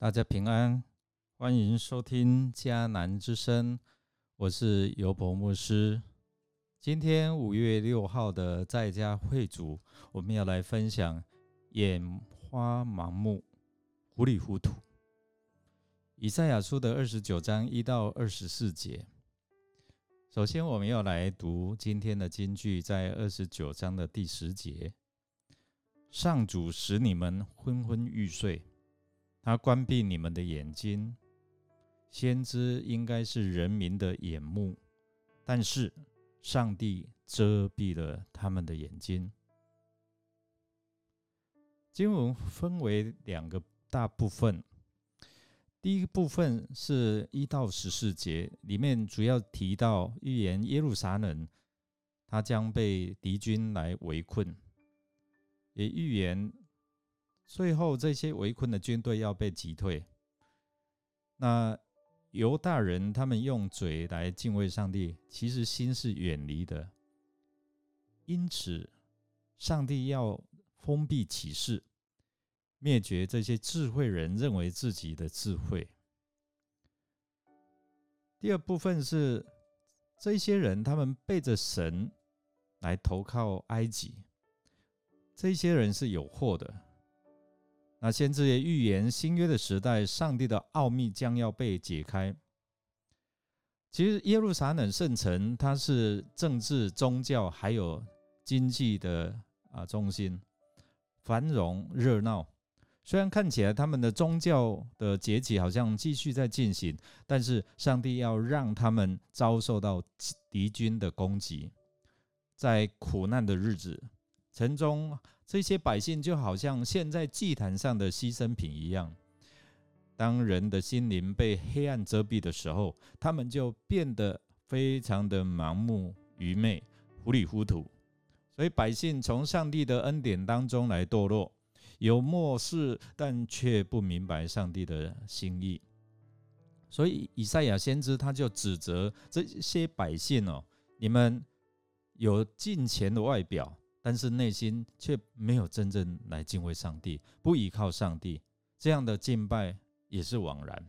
大家平安，欢迎收听迦南之声，我是尤伯牧师。今天五月六号的在家会主，我们要来分享眼花盲目、糊里糊涂。以赛亚书的二十九章一到二十四节。首先，我们要来读今天的金句，在二十九章的第十节：上主使你们昏昏欲睡。他关闭你们的眼睛，先知应该是人民的眼目，但是上帝遮蔽了他们的眼睛。经文分为两个大部分，第一部分是一到十四节，里面主要提到预言耶路撒冷，他将被敌军来围困，也预言。最后，这些围困的军队要被击退。那犹大人他们用嘴来敬畏上帝，其实心是远离的。因此，上帝要封闭启示，灭绝这些智慧人认为自己的智慧。第二部分是这些人，他们背着神来投靠埃及，这些人是有祸的。那先知也预言新约的时代，上帝的奥秘将要被解开。其实耶路撒冷圣城，它是政治、宗教还有经济的啊中心，繁荣热闹。虽然看起来他们的宗教的节气好像继续在进行，但是上帝要让他们遭受到敌军的攻击，在苦难的日子，城中。这些百姓就好像现在祭坛上的牺牲品一样，当人的心灵被黑暗遮蔽的时候，他们就变得非常的盲目、愚昧、糊里糊涂。所以百姓从上帝的恩典当中来堕落，有漠视，但却不明白上帝的心意。所以以赛亚先知他就指责这些百姓哦，你们有金钱的外表。但是内心却没有真正来敬畏上帝，不依靠上帝，这样的敬拜也是枉然。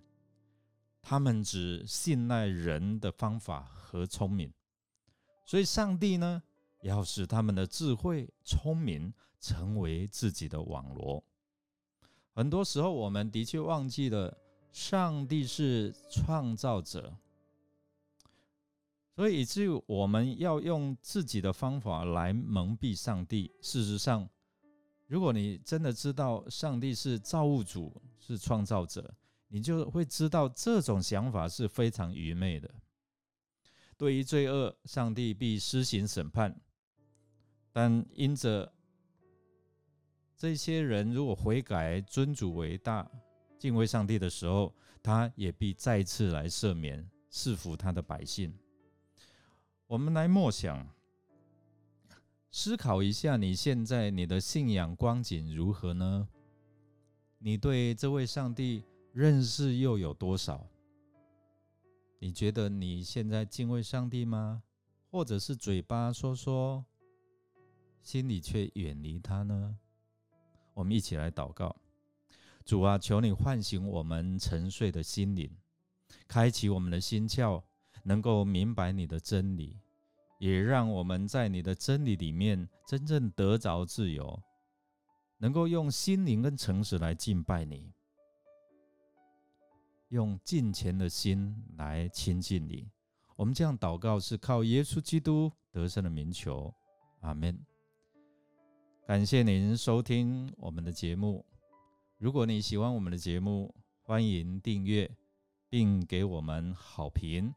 他们只信赖人的方法和聪明，所以上帝呢，要使他们的智慧、聪明成为自己的网罗。很多时候，我们的确忘记了上帝是创造者。所以以至于我们要用自己的方法来蒙蔽上帝。事实上，如果你真的知道上帝是造物主、是创造者，你就会知道这种想法是非常愚昧的。对于罪恶，上帝必施行审判；但因着这些人如果悔改、尊主为大、敬畏上帝的时候，他也必再次来赦免、赐福他的百姓。我们来默想、思考一下，你现在你的信仰光景如何呢？你对这位上帝认识又有多少？你觉得你现在敬畏上帝吗？或者是嘴巴说说，心里却远离他呢？我们一起来祷告：主啊，求你唤醒我们沉睡的心灵，开启我们的心窍。能够明白你的真理，也让我们在你的真理里面真正得着自由，能够用心灵跟诚实来敬拜你，用敬虔的心来亲近你。我们这样祷告是靠耶稣基督得胜的名求，阿门。感谢您收听我们的节目。如果你喜欢我们的节目，欢迎订阅并给我们好评。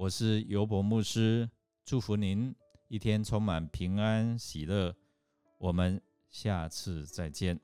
我是尤伯牧师，祝福您一天充满平安喜乐。我们下次再见。